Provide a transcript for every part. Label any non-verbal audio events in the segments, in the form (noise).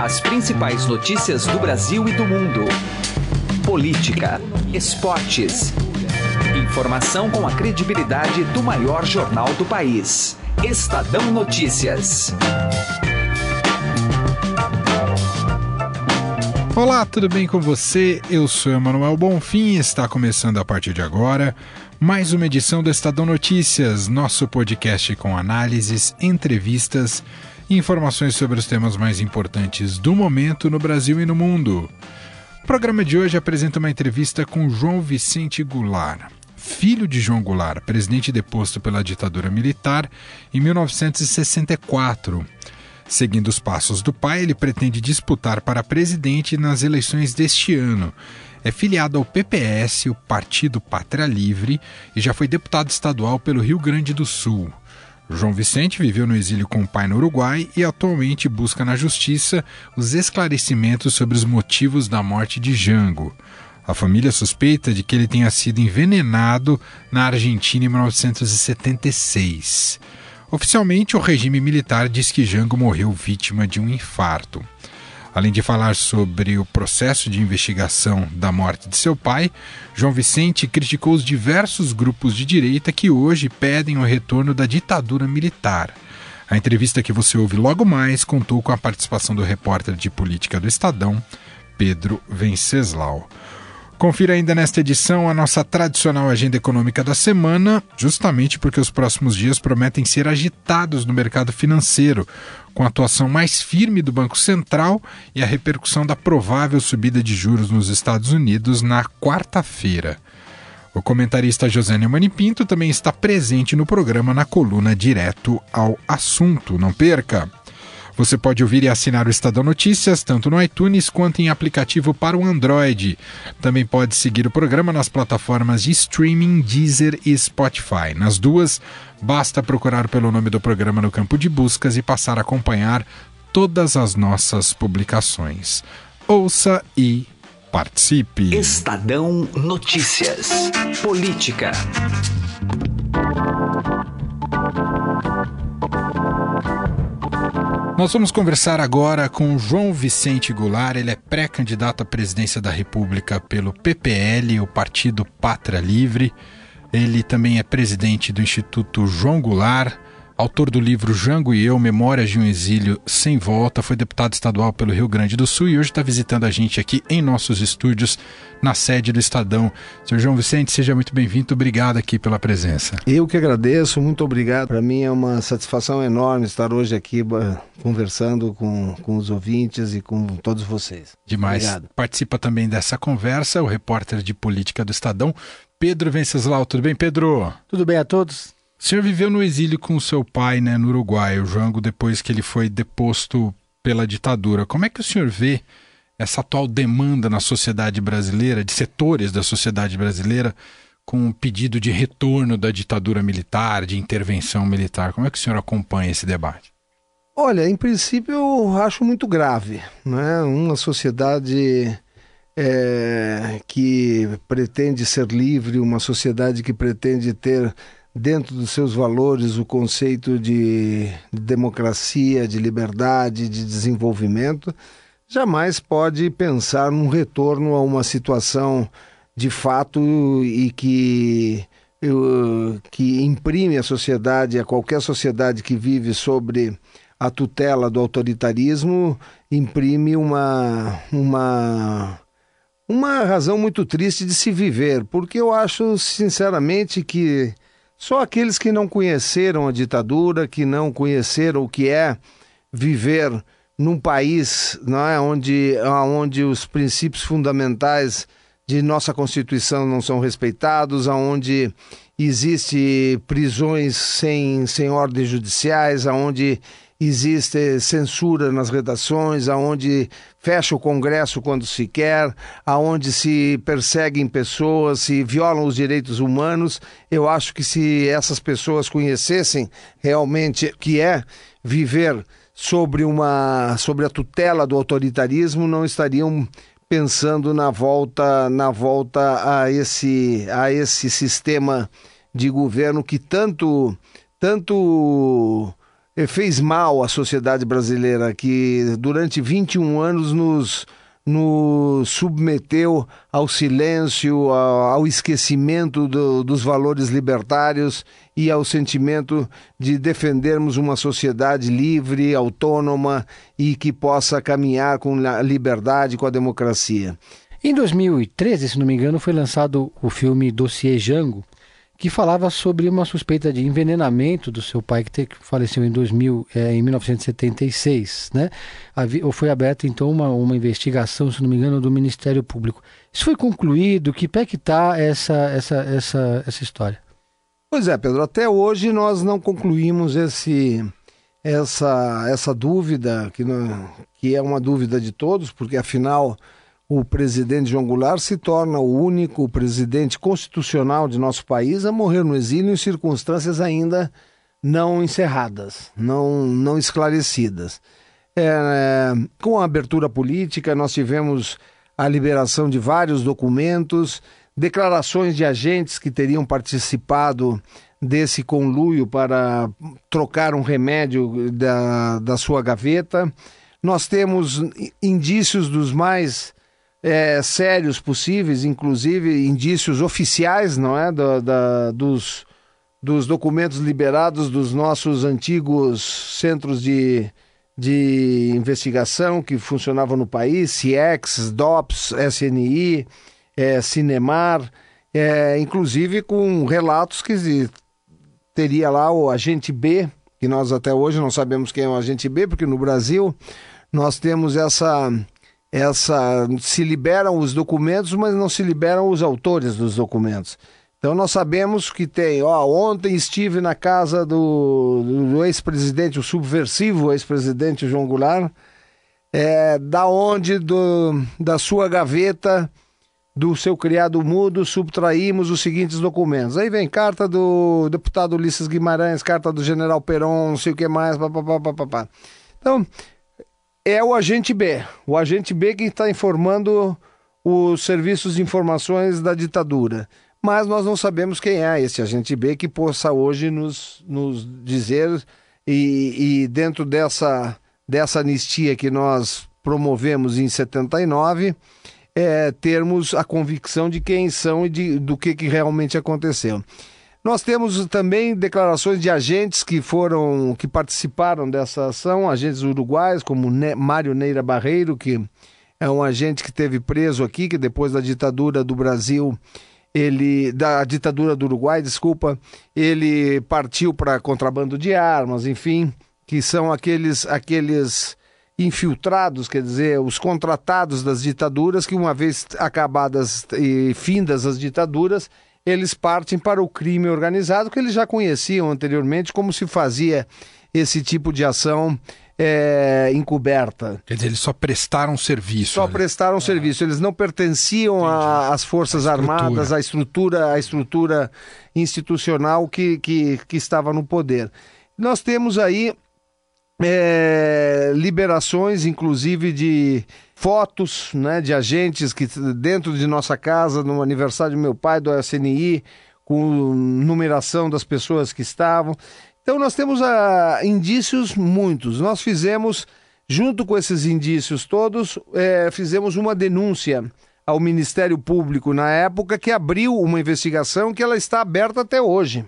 As principais notícias do Brasil e do mundo. Política, esportes. Informação com a credibilidade do maior jornal do país. Estadão Notícias. Olá, tudo bem com você? Eu sou Emanuel Bonfim e está começando a partir de agora mais uma edição do Estadão Notícias, nosso podcast com análises, entrevistas e informações sobre os temas mais importantes do momento no Brasil e no mundo. O programa de hoje apresenta uma entrevista com João Vicente Goulart, filho de João Goulart, presidente deposto pela ditadura militar em 1964. Seguindo os passos do pai, ele pretende disputar para presidente nas eleições deste ano. É filiado ao PPS, o Partido Pátria Livre, e já foi deputado estadual pelo Rio Grande do Sul. João Vicente viveu no exílio com o pai no Uruguai e atualmente busca na justiça os esclarecimentos sobre os motivos da morte de Jango. A família suspeita de que ele tenha sido envenenado na Argentina em 1976. Oficialmente, o regime militar diz que Jango morreu vítima de um infarto. Além de falar sobre o processo de investigação da morte de seu pai, João Vicente criticou os diversos grupos de direita que hoje pedem o retorno da ditadura militar. A entrevista que você ouve logo mais contou com a participação do repórter de política do Estadão, Pedro Venceslau. Confira ainda nesta edição a nossa tradicional agenda econômica da semana, justamente porque os próximos dias prometem ser agitados no mercado financeiro, com a atuação mais firme do Banco Central e a repercussão da provável subida de juros nos Estados Unidos na quarta-feira. O comentarista José Neumann Pinto também está presente no programa na coluna Direto ao Assunto. Não perca! Você pode ouvir e assinar o Estadão Notícias tanto no iTunes quanto em aplicativo para o Android. Também pode seguir o programa nas plataformas de streaming Deezer e Spotify. Nas duas, basta procurar pelo nome do programa no campo de buscas e passar a acompanhar todas as nossas publicações. Ouça e participe. Estadão Notícias. Política. Nós vamos conversar agora com João Vicente Goulart. Ele é pré-candidato à presidência da República pelo PPL, o Partido Pátria Livre. Ele também é presidente do Instituto João Goulart autor do livro Jango e Eu, Memórias de um Exílio Sem Volta, foi deputado estadual pelo Rio Grande do Sul e hoje está visitando a gente aqui em nossos estúdios, na sede do Estadão. Senhor João Vicente, seja muito bem-vindo, obrigado aqui pela presença. Eu que agradeço, muito obrigado. Para mim é uma satisfação enorme estar hoje aqui conversando com, com os ouvintes e com todos vocês. Demais. Obrigado. Participa também dessa conversa o repórter de política do Estadão, Pedro Venceslau. Tudo bem, Pedro? Tudo bem a todos? O senhor viveu no exílio com o seu pai, né, no Uruguai, o Jango, depois que ele foi deposto pela ditadura. Como é que o senhor vê essa atual demanda na sociedade brasileira, de setores da sociedade brasileira, com um pedido de retorno da ditadura militar, de intervenção militar? Como é que o senhor acompanha esse debate? Olha, em princípio eu acho muito grave, né? Uma sociedade é, que pretende ser livre, uma sociedade que pretende ter dentro dos seus valores o conceito de democracia, de liberdade, de desenvolvimento, jamais pode pensar num retorno a uma situação de fato e que que imprime a sociedade, a qualquer sociedade que vive sobre a tutela do autoritarismo, imprime uma uma uma razão muito triste de se viver, porque eu acho sinceramente que só aqueles que não conheceram a ditadura, que não conheceram o que é viver num país não é, onde, onde os princípios fundamentais de nossa Constituição não são respeitados, onde existe prisões sem, sem ordens judiciais, onde existe censura nas redações, aonde fecha o Congresso quando se quer, aonde se perseguem pessoas, se violam os direitos humanos. Eu acho que se essas pessoas conhecessem realmente o que é viver sobre uma sobre a tutela do autoritarismo, não estariam pensando na volta na volta a esse a esse sistema de governo que tanto tanto fez mal à sociedade brasileira, que durante 21 anos nos, nos submeteu ao silêncio, ao, esquecimento do, dos valores libertários e ao sentimento de defendermos uma sociedade livre, autônoma e que possa caminhar com a liberdade, com a democracia. Em 2013, se não me engano, foi lançado o filme Dossiê Jango, que falava sobre uma suspeita de envenenamento do seu pai, que faleceu em, 2000, é, em 1976. Né? Havia, foi aberta, então, uma, uma investigação, se não me engano, do Ministério Público. Isso foi concluído? Que pé que está essa, essa, essa, essa história? Pois é, Pedro, até hoje nós não concluímos esse, essa, essa dúvida, que, não, que é uma dúvida de todos, porque afinal o presidente João Goulart se torna o único presidente constitucional de nosso país a morrer no exílio em circunstâncias ainda não encerradas, não, não esclarecidas. É, com a abertura política, nós tivemos a liberação de vários documentos, declarações de agentes que teriam participado desse conluio para trocar um remédio da, da sua gaveta. Nós temos indícios dos mais é, sérios possíveis, inclusive indícios oficiais, não é, da, da, dos, dos documentos liberados dos nossos antigos centros de, de investigação que funcionavam no país, CIEX, DOPS, SNI, é, Cinemar, é, inclusive com relatos que teria lá o agente B, que nós até hoje não sabemos quem é o agente B, porque no Brasil nós temos essa essa se liberam os documentos, mas não se liberam os autores dos documentos. Então nós sabemos que tem, ó, ontem estive na casa do, do ex-presidente, o subversivo ex-presidente João Goulart, é, da onde do, da sua gaveta do seu criado mudo subtraímos os seguintes documentos. Aí vem carta do deputado Ulisses Guimarães, carta do general Peron, não sei o que mais, papapá. Então, é o agente B. O agente B que está informando os serviços de informações da ditadura. Mas nós não sabemos quem é esse agente B que possa hoje nos, nos dizer, e, e dentro dessa, dessa anistia que nós promovemos em 79, é, termos a convicção de quem são e de, do que, que realmente aconteceu. Nós temos também declarações de agentes que foram, que participaram dessa ação, agentes uruguais, como ne Mário Neira Barreiro, que é um agente que teve preso aqui, que depois da ditadura do Brasil, ele da ditadura do Uruguai, desculpa, ele partiu para contrabando de armas, enfim, que são aqueles aqueles infiltrados, quer dizer, os contratados das ditaduras que uma vez acabadas e findas as ditaduras, eles partem para o crime organizado, que eles já conheciam anteriormente como se fazia esse tipo de ação é, encoberta. Quer dizer, eles só prestaram serviço. Só prestaram ah. serviço. Eles não pertenciam às Forças Armadas, à estrutura, à estrutura institucional que, que, que estava no poder. Nós temos aí é, liberações, inclusive, de fotos né, de agentes que dentro de nossa casa, no aniversário do meu pai, do SNI, com numeração das pessoas que estavam. Então nós temos ah, indícios muitos. Nós fizemos, junto com esses indícios todos, é, fizemos uma denúncia ao Ministério Público na época que abriu uma investigação que ela está aberta até hoje.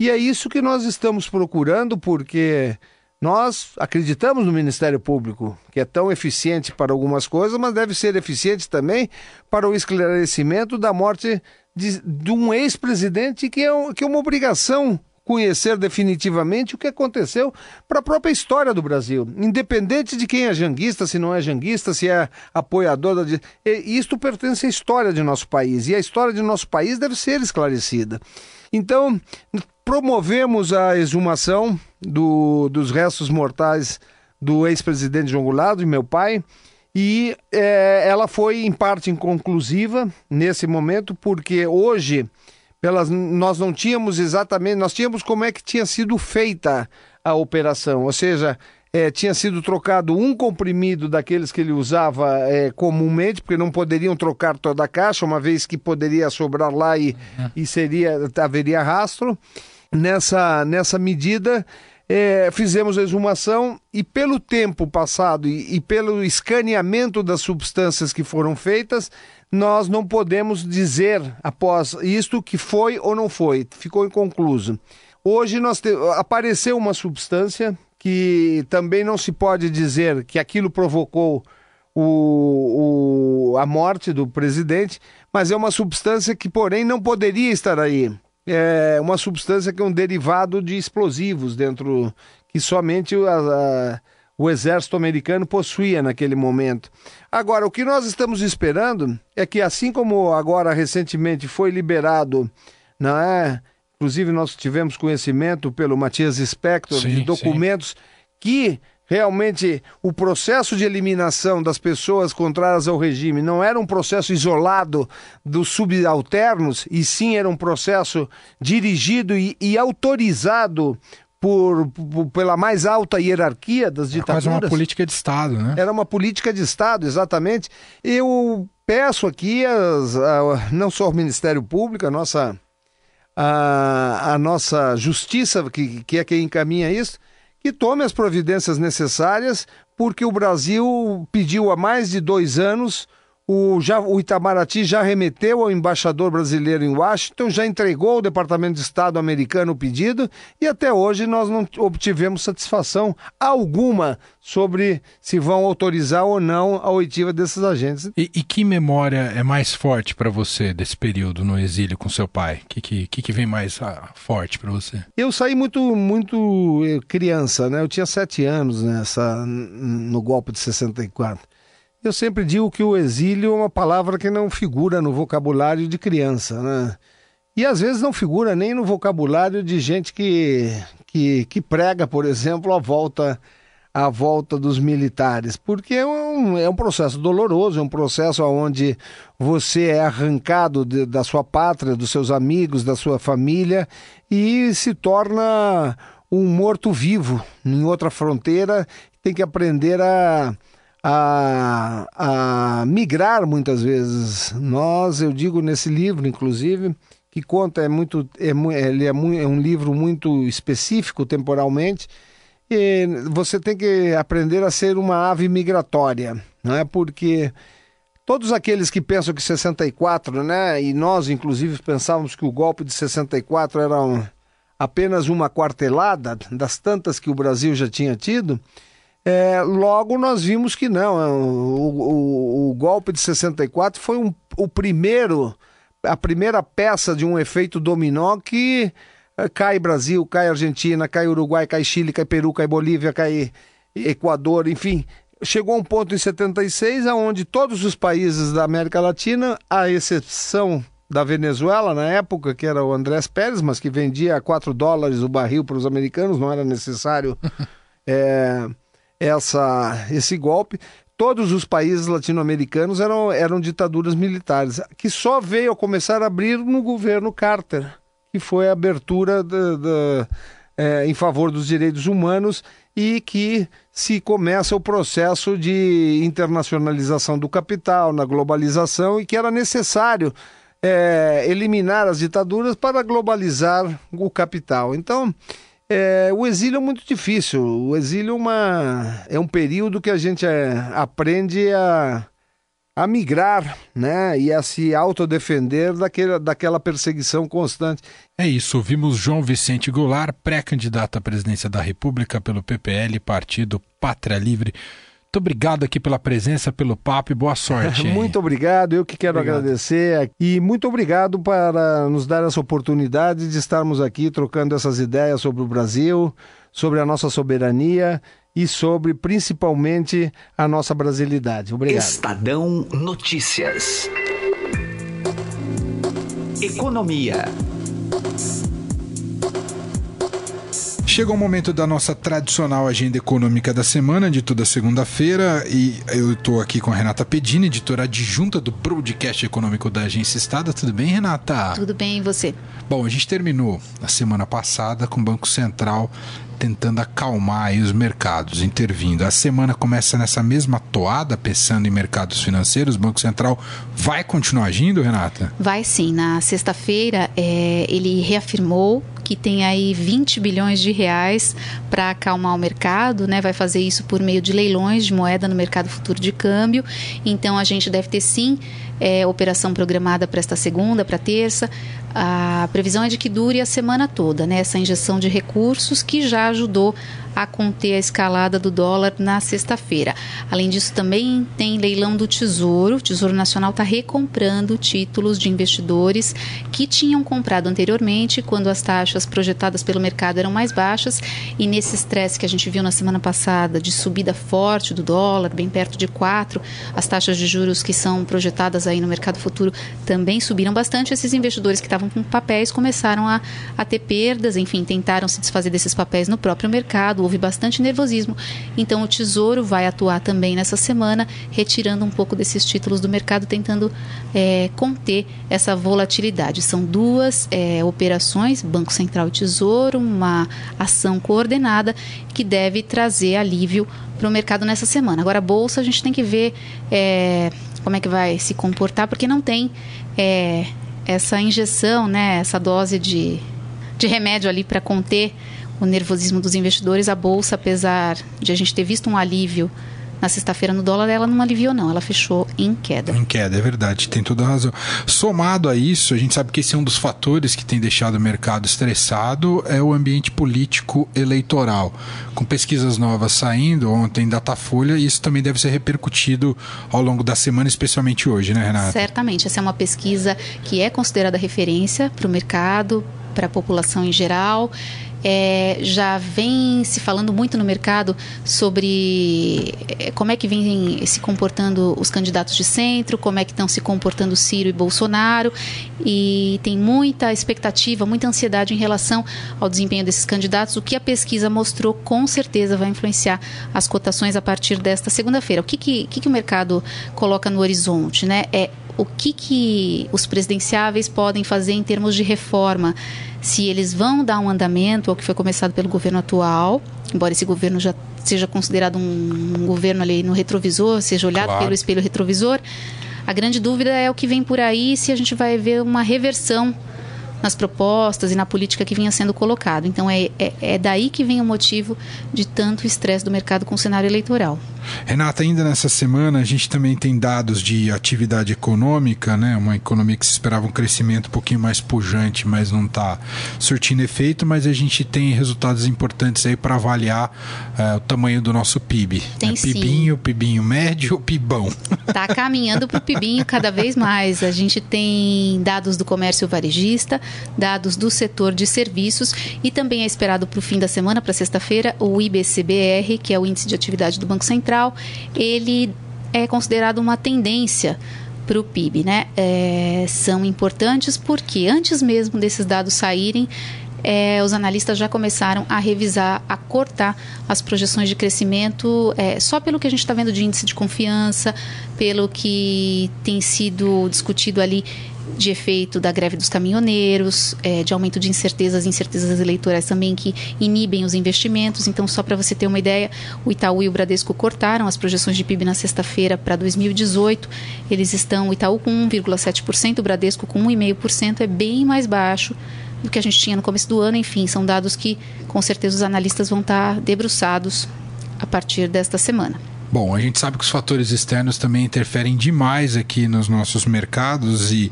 E é isso que nós estamos procurando, porque nós acreditamos no Ministério Público, que é tão eficiente para algumas coisas, mas deve ser eficiente também para o esclarecimento da morte de, de um ex-presidente que, é um, que é uma obrigação conhecer definitivamente o que aconteceu para a própria história do Brasil, independente de quem é janguista, se não é janguista, se é apoiador da. Isto pertence à história de nosso país e a história de nosso país deve ser esclarecida. Então, promovemos a exumação do, dos restos mortais do ex-presidente João Goulart, e meu pai, e é, ela foi em parte inconclusiva nesse momento, porque hoje pelas, nós não tínhamos exatamente, nós tínhamos como é que tinha sido feita a operação, ou seja, é, tinha sido trocado um comprimido daqueles que ele usava é, comumente, porque não poderiam trocar toda a caixa, uma vez que poderia sobrar lá e, uhum. e seria haveria rastro nessa, nessa medida, é, fizemos a exumação e pelo tempo passado e, e, pelo escaneamento das substâncias que foram feitas, nós não podemos dizer após isto que foi ou não foi, ficou inconcluso. Hoje nós te... apareceu uma substância que também não se pode dizer que aquilo provocou o, o, a morte do presidente, mas é uma substância que, porém, não poderia estar aí é uma substância que é um derivado de explosivos dentro que somente a, a, o exército americano possuía naquele momento. Agora, o que nós estamos esperando é que, assim como agora recentemente foi liberado, não é? Inclusive, nós tivemos conhecimento pelo Matias Spector sim, de documentos sim. que realmente o processo de eliminação das pessoas contrárias ao regime não era um processo isolado dos subalternos, e sim era um processo dirigido e, e autorizado por, por, pela mais alta hierarquia das ditaduras. Era uma política de Estado, né? Era uma política de Estado, exatamente. Eu peço aqui, as, a, não só o Ministério Público, a nossa, a, a nossa justiça, que, que é quem encaminha isso, que tome as providências necessárias, porque o Brasil pediu há mais de dois anos o, já, o Itamaraty já remeteu ao embaixador brasileiro em Washington, já entregou ao Departamento de Estado americano o pedido e até hoje nós não obtivemos satisfação alguma sobre se vão autorizar ou não a oitiva desses agentes. E, e que memória é mais forte para você desse período no exílio com seu pai? O que, que, que, vem mais ah, forte para você? Eu saí muito, muito eh, criança, né? Eu tinha sete anos nessa, no golpe de 64. Eu sempre digo que o exílio é uma palavra que não figura no vocabulário de criança, né? E às vezes não figura nem no vocabulário de gente que, que, que prega, por exemplo, a volta a volta dos militares, porque é um, é um processo doloroso, é um processo onde você é arrancado de, da sua pátria, dos seus amigos, da sua família e se torna um morto-vivo em outra fronteira, tem que aprender a a, a migrar muitas vezes. Nós, eu digo nesse livro, inclusive, que conta é muito, é, ele é, muito, é um livro muito específico temporalmente. E você tem que aprender a ser uma ave migratória, não é? Porque todos aqueles que pensam que 64, né? E nós, inclusive, pensávamos que o golpe de 64 era um, apenas uma quartelada das tantas que o Brasil já tinha tido. É, logo nós vimos que não. É, o, o, o golpe de 64 foi um, o primeiro, a primeira peça de um efeito dominó que é, cai Brasil, cai Argentina, cai Uruguai, cai Chile, cai Peru, cai Bolívia, cai Equador, enfim. Chegou a um ponto em 76 onde todos os países da América Latina, à exceção da Venezuela na época, que era o Andrés Pérez, mas que vendia a 4 dólares o barril para os americanos, não era necessário. (laughs) é, essa, esse golpe, todos os países latino-americanos eram, eram ditaduras militares, que só veio a começar a abrir no governo Carter, que foi a abertura é, em favor dos direitos humanos e que se começa o processo de internacionalização do capital, na globalização, e que era necessário é, eliminar as ditaduras para globalizar o capital. Então, é, o exílio é muito difícil. O exílio é, uma, é um período que a gente é, aprende a, a migrar, né? E a se autodefender daquele, daquela perseguição constante. É isso, ouvimos João Vicente Goulart, pré-candidato à presidência da República pelo PPL, Partido Pátria Livre. Muito obrigado aqui pela presença, pelo papo e boa sorte. (laughs) muito obrigado, eu que quero obrigado. agradecer. E muito obrigado para nos dar essa oportunidade de estarmos aqui trocando essas ideias sobre o Brasil, sobre a nossa soberania e sobre principalmente a nossa brasilidade. Obrigado. Estadão Notícias. Economia. Chega o momento da nossa tradicional agenda econômica da semana, de toda segunda-feira, e eu estou aqui com a Renata Pedini, editora adjunta do Broadcast Econômico da Agência Estada. Tudo bem, Renata? Tudo bem, e você? Bom, a gente terminou a semana passada com o Banco Central tentando acalmar os mercados, intervindo. A semana começa nessa mesma toada, pensando em mercados financeiros. O Banco Central vai continuar agindo, Renata? Vai sim. Na sexta-feira, é, ele reafirmou que tem aí 20 bilhões de reais para acalmar o mercado, né? Vai fazer isso por meio de leilões de moeda no mercado futuro de câmbio. Então a gente deve ter sim é, operação programada para esta segunda, para terça. A previsão é de que dure a semana toda, né? Essa injeção de recursos que já ajudou a conter a escalada do dólar na sexta-feira. Além disso, também tem leilão do Tesouro. O Tesouro Nacional está recomprando títulos de investidores que tinham comprado anteriormente, quando as taxas projetadas pelo mercado eram mais baixas. E nesse estresse que a gente viu na semana passada, de subida forte do dólar, bem perto de 4, as taxas de juros que são projetadas aí no mercado futuro também subiram bastante. Esses investidores que estavam com papéis começaram a, a ter perdas, enfim, tentaram se desfazer desses papéis no próprio mercado houve bastante nervosismo. Então o Tesouro vai atuar também nessa semana, retirando um pouco desses títulos do mercado, tentando é, conter essa volatilidade. São duas é, operações, Banco Central e Tesouro, uma ação coordenada que deve trazer alívio para o mercado nessa semana. Agora, a Bolsa, a gente tem que ver é, como é que vai se comportar, porque não tem é, essa injeção, né, essa dose de, de remédio ali para conter o nervosismo dos investidores, a bolsa, apesar de a gente ter visto um alívio na sexta-feira no dólar, ela não aliviou não, ela fechou em queda. Em queda, é verdade, tem toda a razão. Somado a isso, a gente sabe que esse é um dos fatores que tem deixado o mercado estressado, é o ambiente político eleitoral. Com pesquisas novas saindo, ontem Datafolha, isso também deve ser repercutido ao longo da semana, especialmente hoje, né, Renata? Certamente, essa é uma pesquisa que é considerada referência para o mercado, para a população em geral é, já vem se falando muito no mercado sobre é, como é que vem se comportando os candidatos de centro, como é que estão se comportando Ciro e Bolsonaro, e tem muita expectativa, muita ansiedade em relação ao desempenho desses candidatos. O que a pesquisa mostrou com certeza vai influenciar as cotações a partir desta segunda-feira. O que, que, que, que o mercado coloca no horizonte? Né? É o que, que os presidenciáveis podem fazer em termos de reforma se eles vão dar um andamento ao que foi começado pelo governo atual, embora esse governo já seja considerado um, um governo ali no retrovisor, seja olhado claro. pelo espelho retrovisor, a grande dúvida é o que vem por aí, se a gente vai ver uma reversão nas propostas e na política que vinha sendo colocado. Então é, é, é daí que vem o motivo de tanto estresse do mercado com o cenário eleitoral. Renata, ainda nessa semana a gente também tem dados de atividade econômica, né? Uma economia que se esperava um crescimento um pouquinho mais pujante, mas não está surtindo efeito, mas a gente tem resultados importantes aí para avaliar uh, o tamanho do nosso PIB. Tem né? Pibinho, sim. pibinho médio, pibão. Está caminhando para o pibinho cada vez mais. A gente tem dados do comércio varejista, dados do setor de serviços e também é esperado para o fim da semana, para sexta-feira, o IBCBR, que é o índice de atividade do Banco Central ele é considerado uma tendência para o PIB, né? É, são importantes porque antes mesmo desses dados saírem, é, os analistas já começaram a revisar, a cortar as projeções de crescimento, é, só pelo que a gente está vendo de índice de confiança, pelo que tem sido discutido ali de efeito da greve dos caminhoneiros, é, de aumento de incertezas, incertezas eleitorais também que inibem os investimentos. Então, só para você ter uma ideia, o Itaú e o Bradesco cortaram as projeções de PIB na sexta-feira para 2018. Eles estão, o Itaú com 1,7%, o Bradesco com 1,5%, é bem mais baixo do que a gente tinha no começo do ano. Enfim, são dados que com certeza os analistas vão estar debruçados a partir desta semana. Bom, a gente sabe que os fatores externos também interferem demais aqui nos nossos mercados e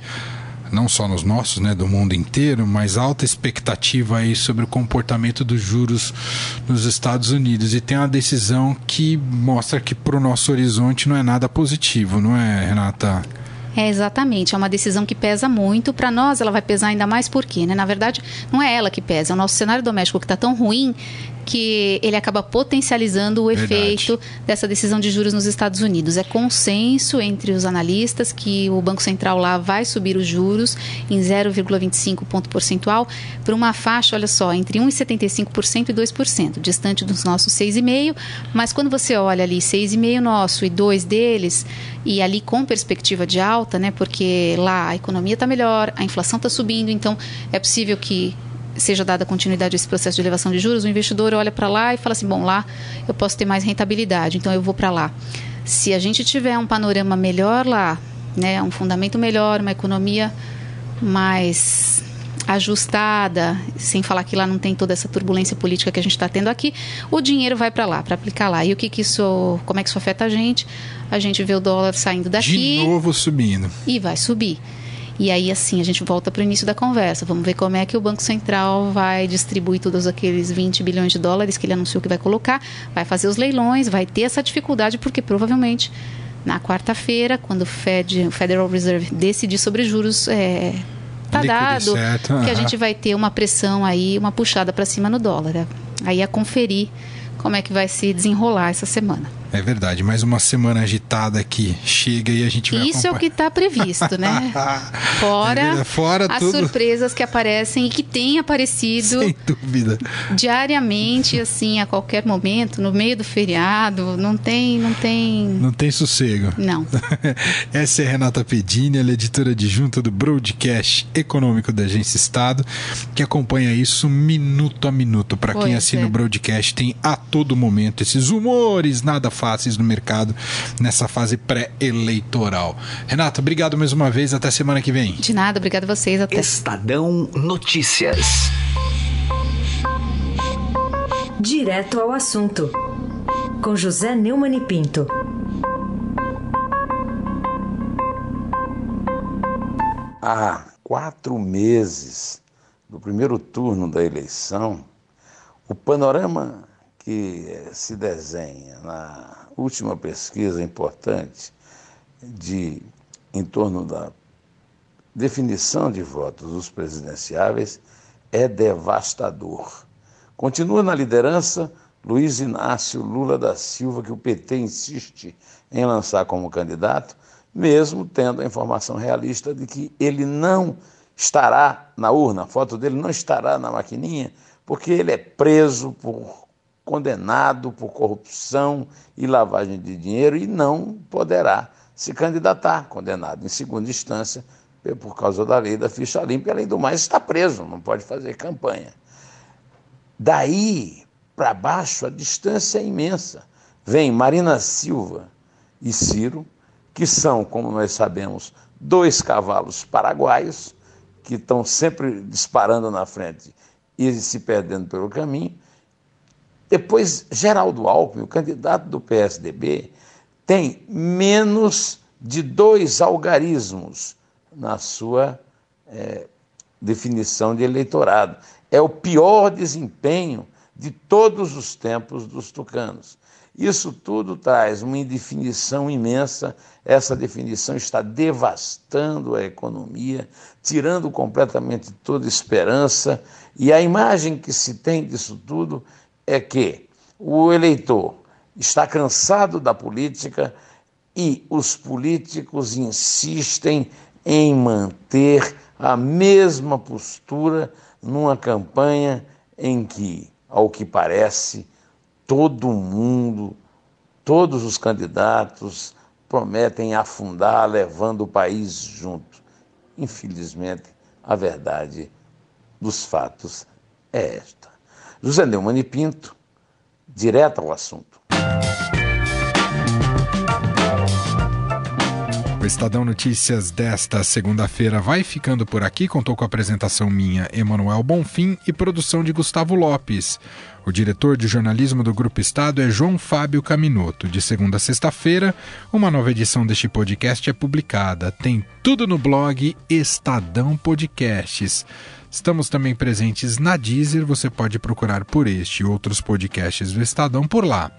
não só nos nossos, né, do mundo inteiro, mas alta expectativa aí sobre o comportamento dos juros nos Estados Unidos e tem uma decisão que mostra que para o nosso horizonte não é nada positivo, não é, Renata? É, exatamente. É uma decisão que pesa muito. Para nós, ela vai pesar ainda mais porque, né? Na verdade, não é ela que pesa. É o nosso cenário doméstico que está tão ruim que ele acaba potencializando o Verdade. efeito dessa decisão de juros nos Estados Unidos. É consenso entre os analistas que o Banco Central lá vai subir os juros em 0,25 ponto percentual para uma faixa, olha só, entre 1,75% e 2%, distante dos nossos 6,5%, mas quando você olha ali 6,5% nosso e 2 deles, e ali com perspectiva de alta, né, porque lá a economia está melhor, a inflação está subindo, então é possível que seja dada continuidade a esse processo de elevação de juros, o investidor olha para lá e fala assim: bom, lá eu posso ter mais rentabilidade, então eu vou para lá. Se a gente tiver um panorama melhor lá, né, um fundamento melhor, uma economia mais ajustada, sem falar que lá não tem toda essa turbulência política que a gente está tendo aqui, o dinheiro vai para lá, para aplicar lá. E o que, que isso, como é que isso afeta a gente? A gente vê o dólar saindo daqui. De novo subindo. E vai subir. E aí, assim, a gente volta para o início da conversa. Vamos ver como é que o Banco Central vai distribuir todos aqueles 20 bilhões de dólares que ele anunciou que vai colocar, vai fazer os leilões, vai ter essa dificuldade, porque provavelmente na quarta-feira, quando o Fed, o Federal Reserve decidir sobre juros, é, tá dado certo. que a gente vai ter uma pressão aí, uma puxada para cima no dólar. Aí é conferir como é que vai se desenrolar essa semana. É verdade, mais uma semana agitada que chega e a gente vai Isso é o que está previsto, né? (laughs) Fora, é Fora as tudo. surpresas que aparecem e que têm aparecido Sem dúvida. diariamente, assim, a qualquer momento, no meio do feriado, não tem, não tem... Não tem sossego. Não. (laughs) Essa é Renata Pedini, ela é editora adjunta do Broadcast Econômico da Agência Estado, que acompanha isso minuto a minuto. Para quem assina é. o Broadcast, tem a todo momento esses humores, nada fáceis no mercado nessa fase pré-eleitoral. Renata, obrigado mais uma vez. Até semana que vem. De nada, obrigado a vocês. Até. Estadão Notícias. Direto ao assunto. Com José Neumann e Pinto. Há quatro meses do primeiro turno da eleição, o panorama que se desenha na última pesquisa importante de em torno da definição de votos dos presidenciáveis é devastador. Continua na liderança Luiz Inácio Lula da Silva, que o PT insiste em lançar como candidato, mesmo tendo a informação realista de que ele não estará na urna, a foto dele não estará na maquininha, porque ele é preso por condenado por corrupção e lavagem de dinheiro e não poderá se candidatar, condenado em segunda instância por causa da lei da ficha limpa, e além do mais está preso, não pode fazer campanha. Daí para baixo a distância é imensa. Vem Marina Silva e Ciro, que são, como nós sabemos, dois cavalos paraguaios que estão sempre disparando na frente e se perdendo pelo caminho, depois, Geraldo Alckmin, o candidato do PSDB, tem menos de dois algarismos na sua é, definição de eleitorado. É o pior desempenho de todos os tempos dos tucanos. Isso tudo traz uma indefinição imensa. Essa definição está devastando a economia, tirando completamente toda esperança. E a imagem que se tem disso tudo é que o eleitor está cansado da política e os políticos insistem em manter a mesma postura numa campanha em que, ao que parece, todo mundo, todos os candidatos prometem afundar, levando o país junto. Infelizmente, a verdade dos fatos é esta. José Neumann e Pinto, direto ao assunto. O Estadão Notícias desta segunda-feira vai ficando por aqui. Contou com a apresentação minha, Emanuel Bonfim, e produção de Gustavo Lopes. O diretor de jornalismo do Grupo Estado é João Fábio Caminoto. De segunda a sexta-feira, uma nova edição deste podcast é publicada. Tem tudo no blog Estadão Podcasts. Estamos também presentes na Deezer, você pode procurar por este e outros podcasts do Estadão por lá.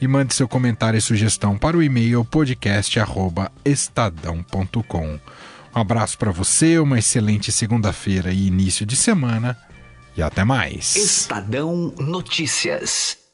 E mande seu comentário e sugestão para o e-mail podcast@estadão.com. Um abraço para você, uma excelente segunda-feira e início de semana e até mais. Estadão Notícias.